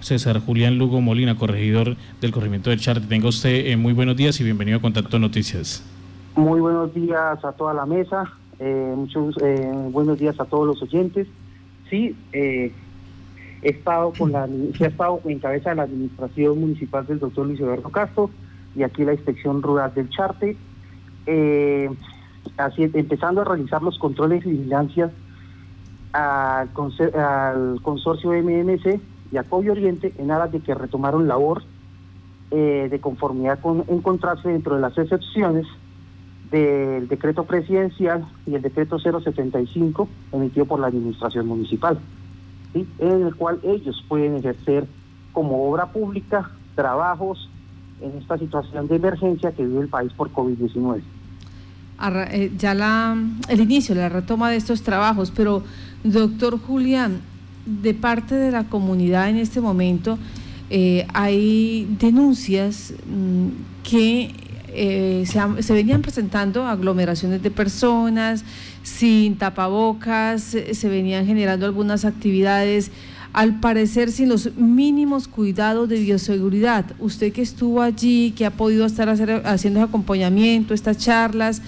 César Julián Lugo Molina, corregidor del corregimiento del Charte. Tenga usted eh, muy buenos días y bienvenido a Contacto Noticias. Muy buenos días a toda la mesa, eh, muchos eh, buenos días a todos los oyentes. Sí, he estado con la, he estado en cabeza de la administración municipal del doctor Luis Eduardo Castro y aquí la inspección rural del Charte, así empezando a realizar los controles y vigilancias al, al consorcio MMC y a COVID Oriente en aras de que retomaron labor eh, de conformidad con encontrarse dentro de las excepciones del decreto presidencial y el decreto 075 emitido por la administración municipal, en el cual ellos pueden ejercer como obra pública trabajos en esta situación de emergencia que vive el país por COVID-19. Eh, ya la, el inicio, la retoma de estos trabajos, pero doctor Julián, de parte de la comunidad en este momento eh, hay denuncias mm, que eh, se, venían presentando aglomeraciones de personas sin tapabocas, se venían generando algunas actividades, al parecer sin los mínimos cuidados de bioseguridad. Usted que estuvo allí, que ha podido estar haciendo acompañamiento, estas charlas,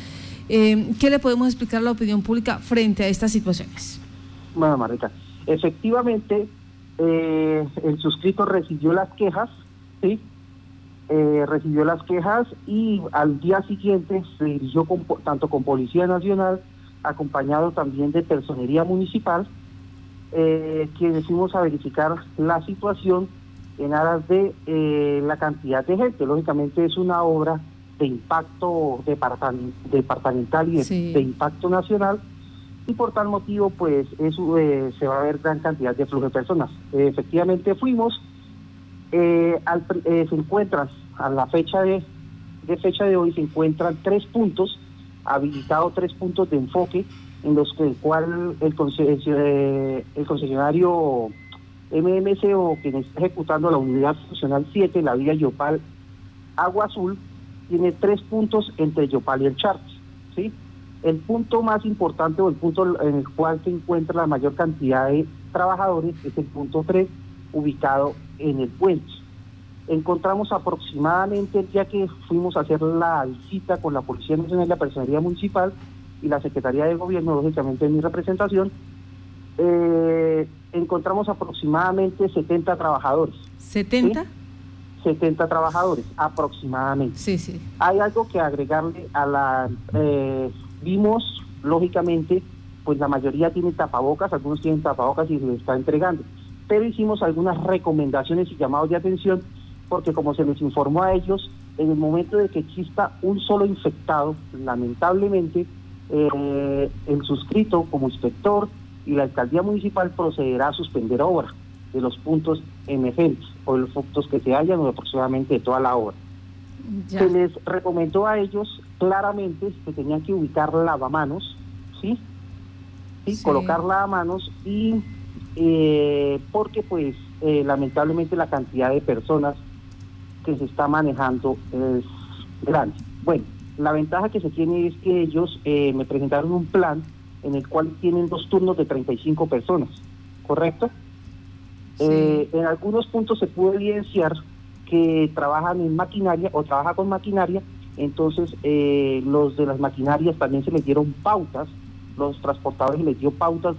eh, ¿qué le podemos explicar a la opinión pública frente a estas situaciones? Bueno, Marita, Efectivamente, eh, el suscrito recibió las quejas, ¿sí? Eh, recibió las quejas y al día siguiente se dirigió tanto con Policía Nacional, acompañado también de Personería Municipal, eh, quienes fuimos a verificar la situación en aras de eh, la cantidad de gente. Lógicamente es una obra de impacto departamental y de impacto nacional y por tal motivo pues eso, eh, se va a ver gran cantidad de flujo de personas. efectivamente fuimos, eh, eh, se encuentran a la fecha de, de, fecha de hoy se encuentran tres puntos, habilitados tres puntos de enfoque en los que el cual el, el concesionario MMC o quien está ejecutando la unidad funcional 7, la vía Yopal Agua Azul, tiene tres puntos entre Yopal y el Chart, ¿sí? El punto más importante o el punto en el cual se encuentra la mayor cantidad de trabajadores es el punto 3, ubicado en el puente. Encontramos aproximadamente el día que fuimos a hacer la visita con la Policía Nacional, la Personería Municipal y la Secretaría de Gobierno, lógicamente en mi representación, eh, encontramos aproximadamente 70 trabajadores. ¿70? 70 trabajadores aproximadamente. Sí, sí. Hay algo que agregarle a la eh, Vimos, lógicamente, pues la mayoría tiene tapabocas, algunos tienen tapabocas y se les está entregando. Pero hicimos algunas recomendaciones y llamados de atención, porque como se les informó a ellos, en el momento de que exista un solo infectado, lamentablemente, eh, el suscrito como inspector y la alcaldía municipal procederá a suspender obra de los puntos emergentes o de los puntos que se hayan o aproximadamente de toda la obra. Se les recomendó a ellos claramente que tenían que ubicar lavamanos, ¿sí? ¿Sí? Colocar lavamanos y eh, porque pues eh, lamentablemente la cantidad de personas que se está manejando es grande. Bueno, la ventaja que se tiene es que ellos eh, me presentaron un plan en el cual tienen dos turnos de 35 personas, ¿correcto? en algunos puntos se puede evidenciar que trabajan en maquinaria o trabaja con maquinaria, entonces eh, los de las maquinarias también se les dieron pautas, los transportadores les dio pautas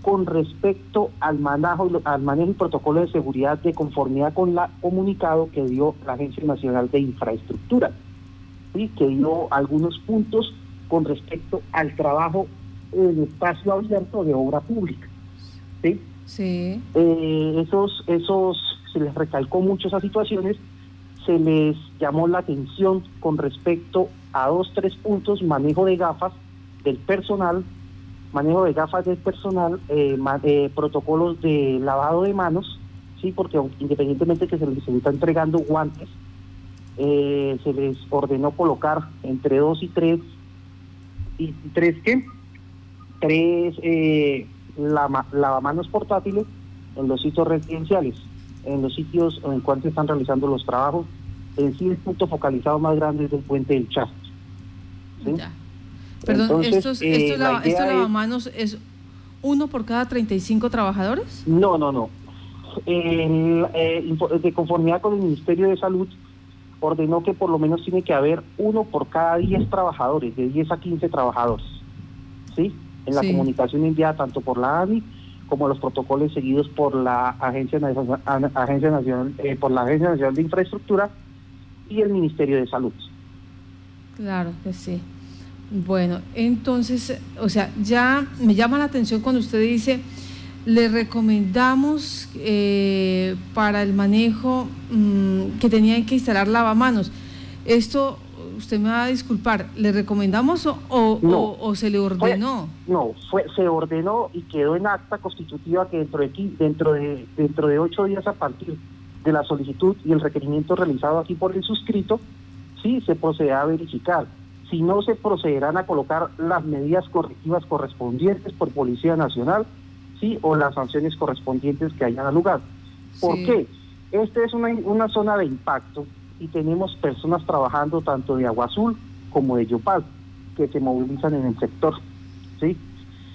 con respecto al manejo, al manejo y protocolo de seguridad de conformidad con la comunicado que dio la Agencia Nacional de Infraestructura, y que dio algunos puntos con respecto al trabajo en espacio abierto de obra pública. ¿sí? Sí. Eh, esos, esos se les recalcó mucho esas situaciones, se les llamó la atención con respecto a dos, tres puntos, manejo de gafas del personal, manejo de gafas del personal, eh, eh, protocolos de lavado de manos, sí, porque independientemente que se les está entregando guantes, eh, se les ordenó colocar entre dos y tres, y tres qué, tres eh, lavamanos portátiles en los sitios residenciales en los sitios en cuales se están realizando los trabajos. En sí, el punto focalizado más grande es el puente del Chasto. Perdón, ¿estos, eh, lavamanos es uno por cada 35 trabajadores? No, no, no. eh, de conformidad con el Ministerio de Salud, ordenó que por lo menos tiene que haber uno por cada 10 trabajadores, de 10 a 15 trabajadores, ¿sí? En la comunicación enviada tanto por la ANI como los protocolos seguidos por la Agencia Nacional, eh, por la Agencia Nacional de Infraestructura y el Ministerio de Salud. Claro que sí. Bueno, entonces, o sea, ya me llama la atención cuando usted dice, le recomendamos eh, para el manejo mm, que tenían que instalar lavamanos. Esto, usted me va a disculpar, ¿le recomendamos o, se le ordenó? no, fue, se ordenó y quedó en acta constitutiva que dentro de, dentro, de, dentro de ocho días a partir de la solicitud y el requerimiento realizado aquí por el suscrito, sí se procederá a verificar si no se procederán a colocar las medidas correctivas correspondientes por Policía Nacional, sí, o las sanciones correspondientes que hayan lugar. ¿Por qué? Esta es una, una zona de impacto y tenemos personas trabajando tanto de Agua Azul como de Yopal que se movilizan en el sector, sí.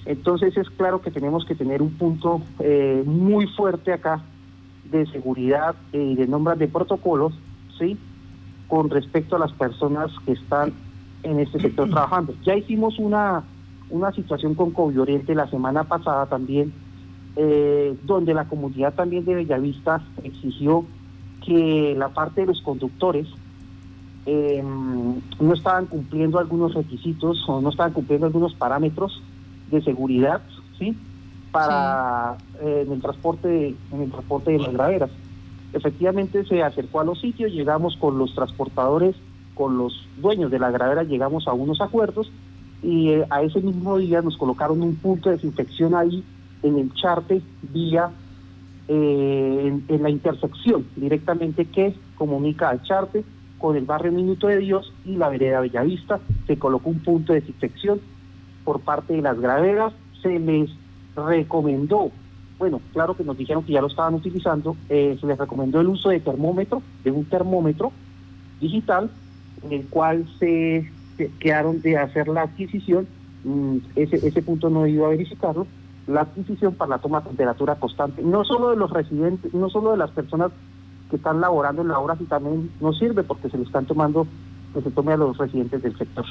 Entonces es claro que tenemos que tener un punto eh, muy fuerte acá de seguridad y de nombres de protocolos, sí, con respecto a las personas que están en este sector trabajando. Ya hicimos una, una situación con Oriente la semana pasada también, eh, donde la comunidad también de Bellavista exigió que la parte de los conductores em, no estaban cumpliendo algunos requisitos o no estaban cumpliendo algunos parámetros de seguridad, ¿sí? Para eh, en el transporte en el transporte de las graveras. Efectivamente se acercó a los sitios, llegamos con los transportadores con los dueños de la gradera llegamos a unos acuerdos y eh, a ese mismo día nos colocaron un punto de desinfección ahí en el charte vía eh, en, la intersección directamente que comunica al charte con el barrio Minuto de Dios y la vereda Bellavista. Se colocó un punto de desinfección por parte de las graderas. Se les recomendó, bueno, claro que nos dijeron que ya lo estaban utilizando, eh, se les recomendó el uso de termómetro, de un termómetro digital en el cual se, quedaron de hacer la adquisición, mm, ese, ese punto no ido a verificarlo, la adquisición para la toma de temperatura constante, no solo de los residentes, no solo de las personas que están laborando en la obra, sino también no sirve porque se le están tomando, que se tome a los residentes del sector.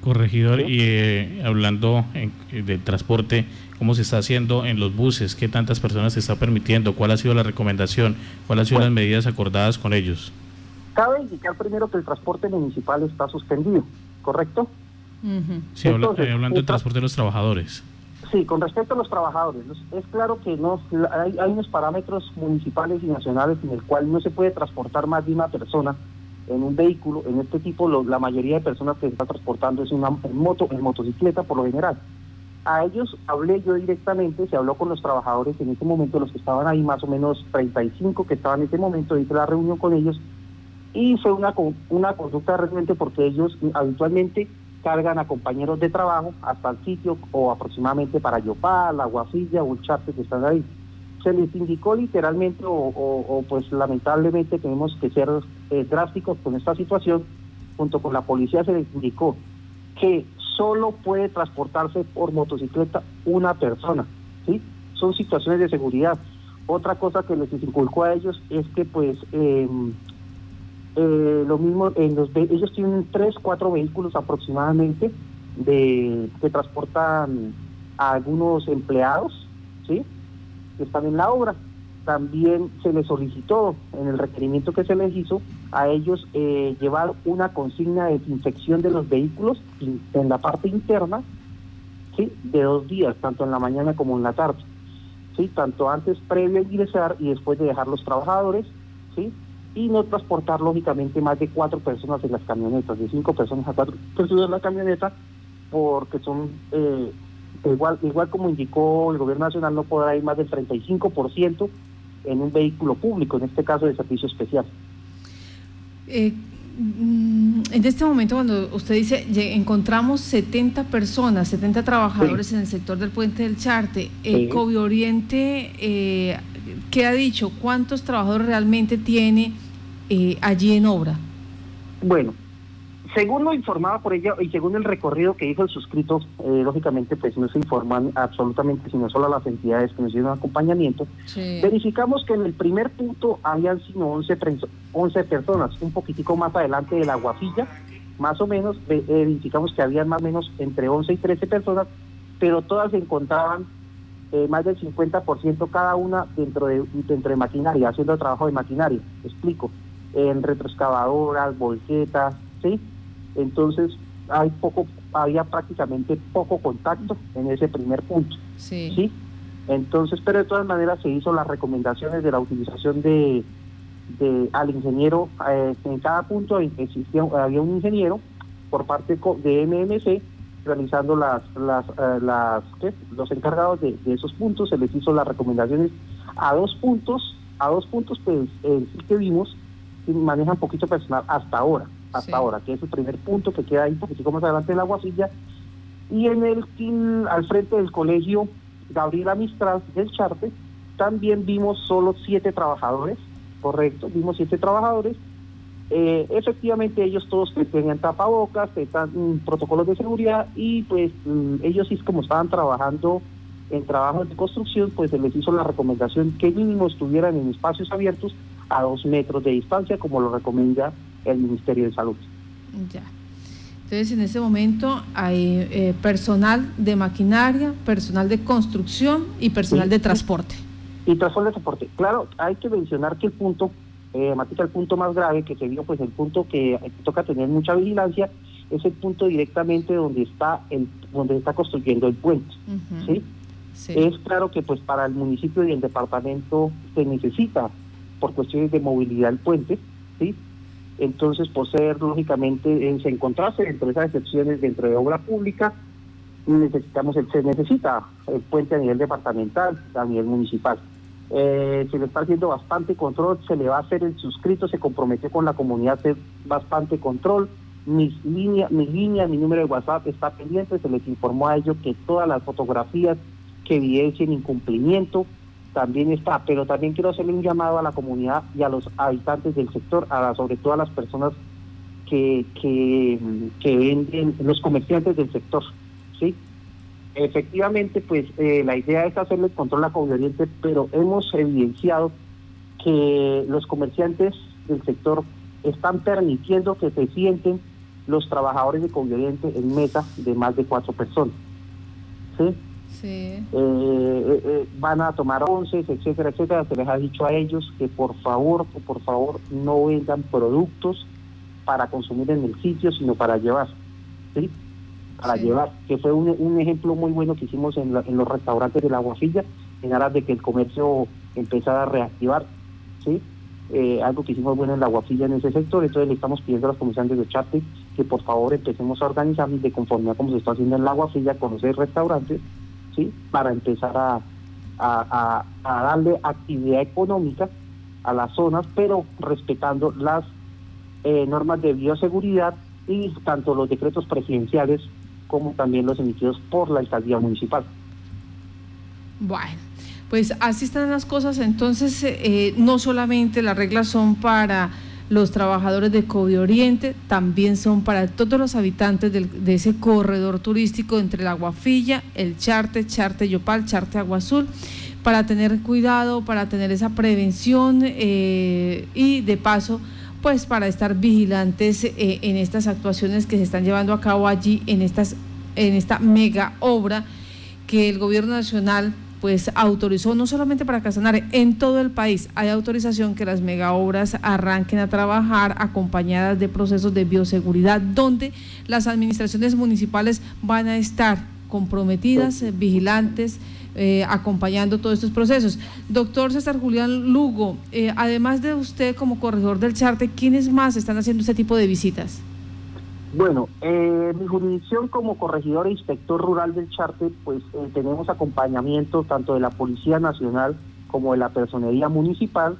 Corregidor, y eh, hablando del transporte, ¿cómo se está haciendo en los buses? ¿Qué tantas personas se está permitiendo? ¿Cuál ha sido la recomendación? ¿Cuáles han sido las medidas acordadas con ellos? Cabe indicar primero que el transporte municipal está suspendido, ¿correcto? Sí, eh, hablando del transporte de los trabajadores. Sí, con respecto a los trabajadores, es claro que no hay, unos parámetros municipales y nacionales en el cual no se puede transportar más de una persona en un vehículo. En este tipo, la mayoría de personas que se está transportando es una en moto, en motocicleta por lo general. A ellos hablé yo directamente, se habló con los trabajadores en ese momento, los que estaban ahí, más o menos 35 que estaban en ese momento, hice la reunión con ellos y fue una, una conducta realmente porque ellos habitualmente cargan a compañeros de trabajo hasta el sitio o aproximadamente para Yopal, Aguafilla o el Charte que están ahí. Se les indicó literalmente o, pues lamentablemente tenemos que ser eh, drásticos con esta situación, junto con la policía se les indicó que solo puede transportarse por motocicleta una persona, ¿sí? Son situaciones de seguridad. Otra cosa que les inculcó a ellos es que pues eh, eh, lo mismo, en los, ellos tienen tres, cuatro vehículos aproximadamente de que transportan a algunos empleados, ¿sí? Que están en la obra. También se les solicitó en el requerimiento que se les hizo a ellos eh, llevar una consigna de desinfección de los vehículos en la parte interna, ¿sí? De dos días, tanto en la mañana como en la tarde, ¿sí? Tanto antes, previo a ingresar y después de dejar los trabajadores, ¿sí? Y no transportar lógicamente más de cuatro personas en las camionetas, de cinco personas a cuatro personas en la camioneta, porque son, eh, igual, igual como indicó el gobierno nacional, no podrá ir más del 35% en un vehículo público, en este caso de servicio especial. Eh, mm, en este momento, cuando usted dice, encontramos 70 personas, 70 trabajadores en el sector del puente del Charte, el sí. Oriente, eh, ¿qué ha dicho? ¿Cuántos trabajadores realmente tiene? Eh, allí en obra? Bueno, según lo informaba por ella y según el recorrido que hizo el suscrito, eh, lógicamente pues no se informan absolutamente, sino solo a las entidades que nos dieron acompañamiento, verificamos que en el primer punto habían sino 11, 11 personas, un poquitico más adelante de la guafilla, más o menos, verificamos que habían más o menos entre 11 y 13 personas, pero todas se encontraban eh, más del 50% cada una dentro de, dentro de maquinaria, haciendo trabajo de maquinaria, explico, en retroexcavadoras, volquetas, ¿sí? Entonces, hay poco, había prácticamente poco contacto en ese primer punto. Sí. Entonces, pero de todas maneras se hizo las recomendaciones de la utilización de, de al ingeniero, eh, en cada punto existía, había un ingeniero por parte de MMC realizando las, las, eh, las los encargados de, esos puntos, se les hizo las recomendaciones a dos puntos, a dos puntos pues sí que vimos manejan poquito personal hasta ahora hasta ahora, que es el primer punto que queda ahí un poquitico más adelante de la Guasilla. Y en el al frente del colegio Gabriela Mistral del Charte, también vimos solo siete trabajadores, correcto, vimos siete trabajadores. Eh, efectivamente ellos todos tenían tapabocas, tenían mm, protocolos de seguridad y pues mm, ellos sí como estaban trabajando en trabajos de construcción, pues se les hizo la recomendación que mínimo estuvieran en espacios abiertos a dos metros de distancia, como lo recomienda el Ministerio de Salud. Ya. Entonces, en ese momento hay eh, personal de maquinaria, personal de construcción y personal de transporte. Y transporte de transporte. Claro, hay que mencionar que el punto, eh, Matica, el punto más grave que se vio, pues el punto que toca tener mucha vigilancia, es el punto directamente donde está el donde está construyendo el puente. ¿sí? Es claro que pues para el municipio y el departamento se necesita por cuestiones de movilidad el puente, ¿sí? Entonces, por ser, lógicamente, en, se encontrarse dentro de esas excepciones dentro de obra pública, necesitamos el, se necesita el puente a nivel departamental, a nivel municipal. Eh, se le está haciendo bastante control, se le va a hacer el suscrito, se comprometió con la comunidad a hacer bastante control. Mis línea, mi línea, mi número de WhatsApp está pendiente, se les informó a ellos que todas las fotografías que evidencien incumplimiento también está, pero también quiero hacerle un llamado a la comunidad y a los habitantes del sector, a sobre todo a las personas que, que, venden, los comerciantes del sector, ¿sí? Efectivamente, pues eh, la idea es hacerle control a Oriente, pero hemos evidenciado que los comerciantes del sector están permitiendo que se sienten los trabajadores de Oriente en mesa de más de cuatro personas. ¿sí? Eh, eh, eh, van a tomar once, etcétera, etcétera. Se les ha dicho a ellos que por favor, por favor, no vendan productos para consumir en el sitio, sino para llevar. ¿sí? Para llevar, que fue un, ejemplo muy bueno que hicimos en, los restaurantes de la Guafilla, en aras de que el comercio empezara a reactivar. ¿sí? algo que hicimos bueno en la Guafilla en ese sector, entonces le estamos pidiendo a los comerciantes de Charte que por favor empecemos a organizarnos de conformidad como se está haciendo en la Guafilla, con los restaurantes, ¿sí? para empezar a, a, darle actividad económica a las zonas, pero respetando las eh, normas de bioseguridad y tanto los decretos presidenciales como también los emitidos por la alcaldía municipal. Bueno, pues así están las cosas. Entonces, eh, no solamente las reglas son para los trabajadores de COVID Oriente también son para todos los habitantes de ese corredor turístico entre la Guafilla, el Charte, Charte Yopal, Charte Agua Azul, para tener cuidado, para tener esa prevención eh, y de paso pues para estar vigilantes eh, en estas actuaciones que se están llevando a cabo allí en esta mega obra que el gobierno nacional pues autorizó no solamente para Casanare, en todo el país hay autorización que las mega obras arranquen a trabajar acompañadas de procesos de bioseguridad donde las administraciones municipales van a estar comprometidas, eh, vigilantes, eh, acompañando todos estos procesos. Doctor César Julián Lugo, eh, además de usted como corredor del Charte, ¿quiénes más están haciendo este tipo de visitas? Bueno, eh, mi jurisdicción como corregidor e inspector rural del Charte, pues eh, tenemos acompañamiento tanto de la Policía Nacional como de la Personería Municipal.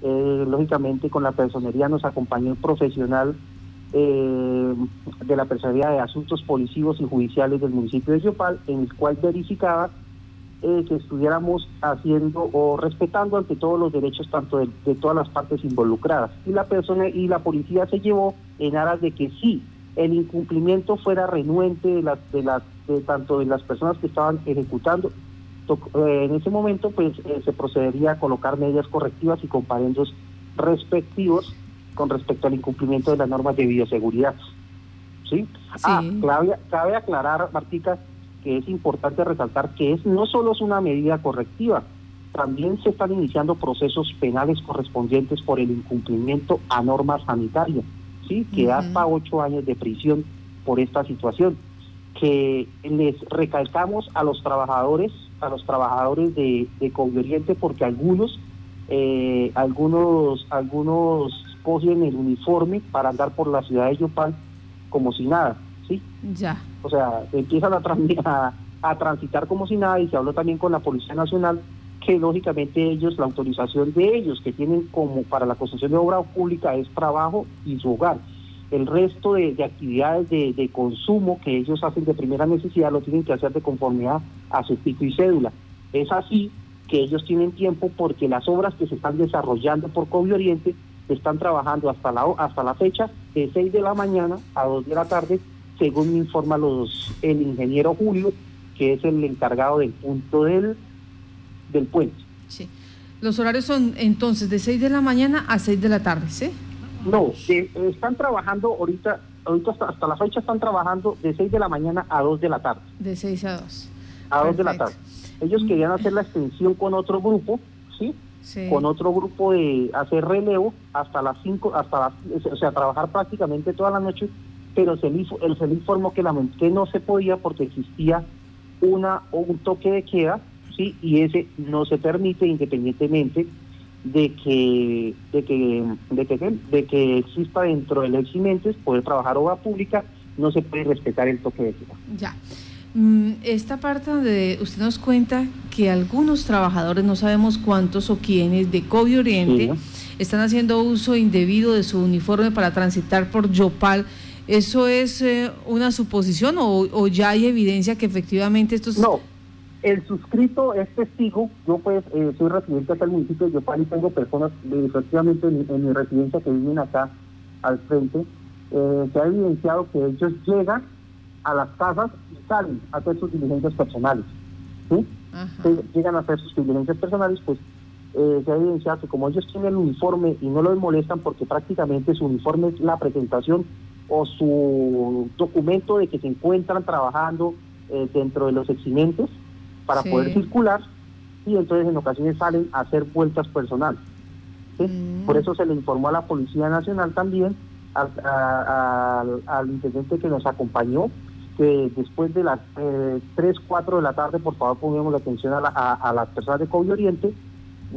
Eh, lógicamente con la Personería nos acompañó el profesional de la Personería de Asuntos Policivos y Judiciales del municipio de Yopal, en el cual verificaba que estuviéramos haciendo o respetando ante todos los derechos tanto de, de todas las partes involucradas. Y la persona y la policía se llevó en aras de que sí el incumplimiento fuera renuente de, las, de, las, de tanto de las personas que estaban ejecutando, eh, en ese momento pues eh, se procedería a colocar medidas correctivas y comparendos respectivos con respecto al incumplimiento de las normas de bioseguridad. ¿Sí? Ah, cabe, aclarar, Martica, que es importante resaltar que es no solo es una medida correctiva, también se están iniciando procesos penales correspondientes por el incumplimiento a normas sanitarias, ¿sí? que hasta ocho años de prisión por esta situación, que les recalcamos a los trabajadores, a los trabajadores de, de Oriente, porque algunos, eh, algunos, algunos cogen el uniforme para andar por la ciudad de Yopal como si nada, ¿sí? Ya. O sea, empiezan a, a, transitar como si nada y se habló también con la Policía Nacional que lógicamente ellos, la autorización de ellos que tienen como para la construcción de obra pública es trabajo y su hogar. El resto de, actividades de, consumo que ellos hacen de primera necesidad lo tienen que hacer de conformidad a su pico y cédula. Es así que ellos tienen tiempo porque las obras que se están desarrollando por COVID Oriente están trabajando hasta la, hasta la fecha de 6 de la mañana a 2 de la tarde, según me informa los, el ingeniero Julio, que es el encargado del punto del, del puente. Sí. Los horarios son entonces de 6 de la mañana a 6 de la tarde, ¿sí? No, están trabajando ahorita, ahorita hasta, la fecha están trabajando de 6 de la mañana a 2 de la tarde. De 6 a 2. A 2 de la tarde. Ellos querían hacer la extensión con otro grupo, ¿sí? con otro grupo de hacer relevo hasta las 5, hasta las, o sea, trabajar prácticamente toda la noche, pero se le, se le informó que, la, que no se podía porque existía una un toque de queda, sí, y ese no se permite independientemente de que de que de que de que exista dentro del eximentes poder trabajar obra pública, no se puede respetar el toque de queda. Ya. Mm, esta parte donde usted nos cuenta que algunos trabajadores, no sabemos cuántos o quiénes, de COVID Oriente, están haciendo uso indebido de su uniforme para transitar por Yopal. ¿Eso es eh, una suposición o, ya hay evidencia que efectivamente estos... No, el suscrito es testigo. Yo pues eh, soy residente acá el municipio de Yopal y tengo personas efectivamente en, mi residencia que viven acá al frente. Eh, se ha evidenciado que ellos llegan a las casas y salen a hacer sus diligencias personales. ¿sí? llegan a hacer sus diligencias personales, pues eh, se ha evidenciado que como ellos tienen el uniforme y no los molestan porque prácticamente su uniforme es la presentación o su documento de que se encuentran trabajando eh, dentro de los eximentes para poder circular y entonces en ocasiones salen a hacer vueltas personales. Mm. Por eso se le informó a la Policía Nacional también, al, al intendente que nos acompañó, que después de las eh, 3, 4 de la tarde, por favor, pongamos la atención a, a, las personas de COVID Oriente.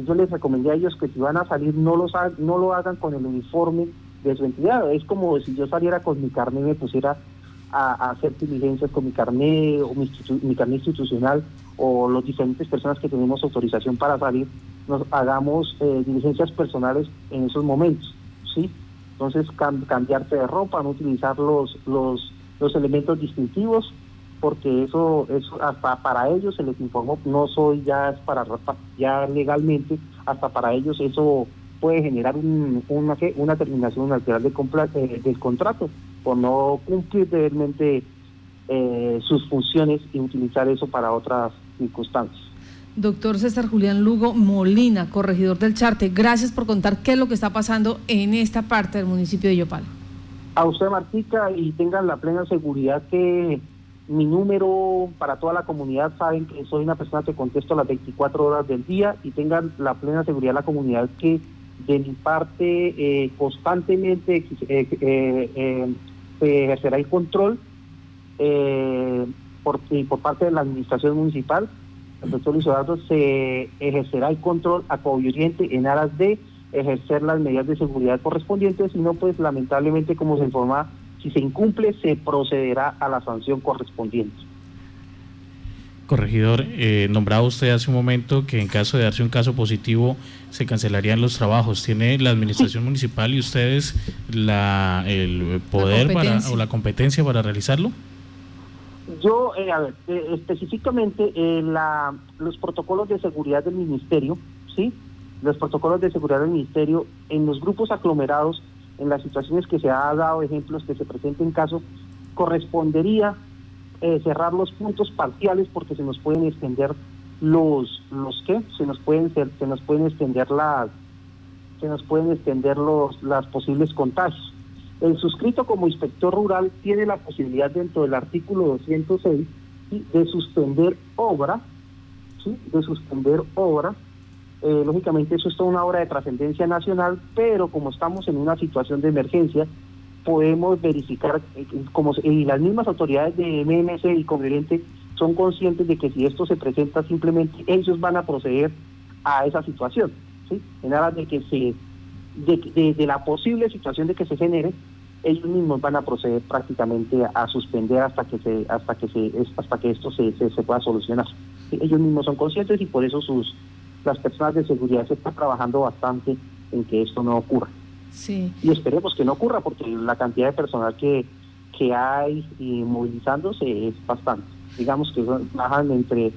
Yo les recomendé a ellos que si van a salir, no, los no lo hagan con el uniforme de su entidad. Es como si yo saliera con mi carnet y me pusiera a, hacer diligencias con mi carnet o mi, mi carnet institucional o los diferentes personas que tenemos autorización para salir, nos hagamos eh, diligencias personales en esos momentos. ¿sí? Entonces, cambiarte de ropa, no utilizar los, los los elementos distintivos, porque eso, eso hasta para ellos se les informó, no soy ya para ya legalmente, hasta para ellos eso puede generar un, una, una terminación natural de eh, del contrato por no cumplir realmente eh, sus funciones y utilizar eso para otras circunstancias. Doctor César Julián Lugo Molina, corregidor del Charte, gracias por contar qué es lo que está pasando en esta parte del municipio de Yopal a usted, Martica, y tengan la plena seguridad que mi número para toda la comunidad saben que soy una persona que contesto las 24 horas del día y tengan la plena seguridad la comunidad que de mi parte eh, constantemente eh, eh, se ejercerá el control por, por parte de la administración municipal. El doctor Luis Eduardo se ejercerá el control a Oriente en aras de ejercer las medidas de seguridad correspondientes, sino pues lamentablemente como se informa, si se incumple se procederá a la sanción correspondiente. Corregidor, eh, nombraba usted hace un momento que en caso de darse un caso positivo se cancelarían los trabajos. ¿Tiene la administración municipal y ustedes la, el poder para, o la competencia para realizarlo? Yo, eh, a ver, eh, específicamente la, los protocolos de seguridad del ministerio, ¿sí? los protocolos de seguridad del Ministerio en los grupos aglomerados en las situaciones que se ha dado ejemplos que se presenten caso, correspondería eh, cerrar los puntos parciales porque se nos pueden extender los los qué se nos pueden se nos pueden extender las se nos pueden extender los las posibles contagios el suscrito como inspector rural tiene la posibilidad dentro del artículo 206 de suspender obra de suspender obra. Eh, lógicamente eso es toda una obra de trascendencia nacional pero como estamos en una situación de emergencia podemos verificar, eh, como y las mismas autoridades de MMC y Conveniente son conscientes de que si esto se presenta simplemente ellos van a proceder a esa situación, ¿sí? En aras de que se, de, la posible situación de que se genere, ellos mismos van a proceder prácticamente a, suspender hasta que se, hasta que se, hasta que esto se, se, pueda solucionar. Ellos mismos son conscientes y por eso sus, las personas de seguridad se están trabajando bastante en que esto no ocurra. Y esperemos que no ocurra porque la cantidad de personal que, que hay y movilizándose es bastante. Digamos que bajan entre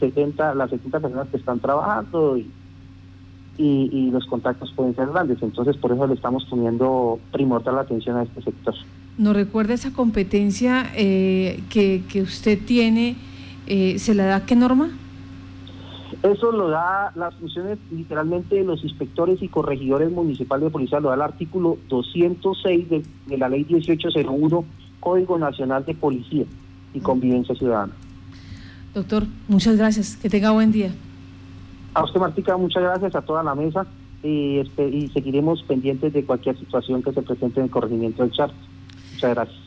70, las 70 personas que están trabajando y, y, los contactos pueden ser grandes. Entonces por eso le estamos poniendo primordial atención a este sector. ¿No recuerda esa competencia eh, que, que usted tiene? Eh, ¿Se la da qué norma? Eso lo da las funciones literalmente de los inspectores y corregidores municipales de policía, lo da el artículo 206 de, la ley 1801, Código Nacional de Policía y Convivencia Ciudadana. Doctor, muchas gracias. Que tenga buen día. A usted, Martica, muchas gracias a toda la mesa y, este, y seguiremos pendientes de cualquier situación que se presente en el corregimiento del chat. Muchas gracias.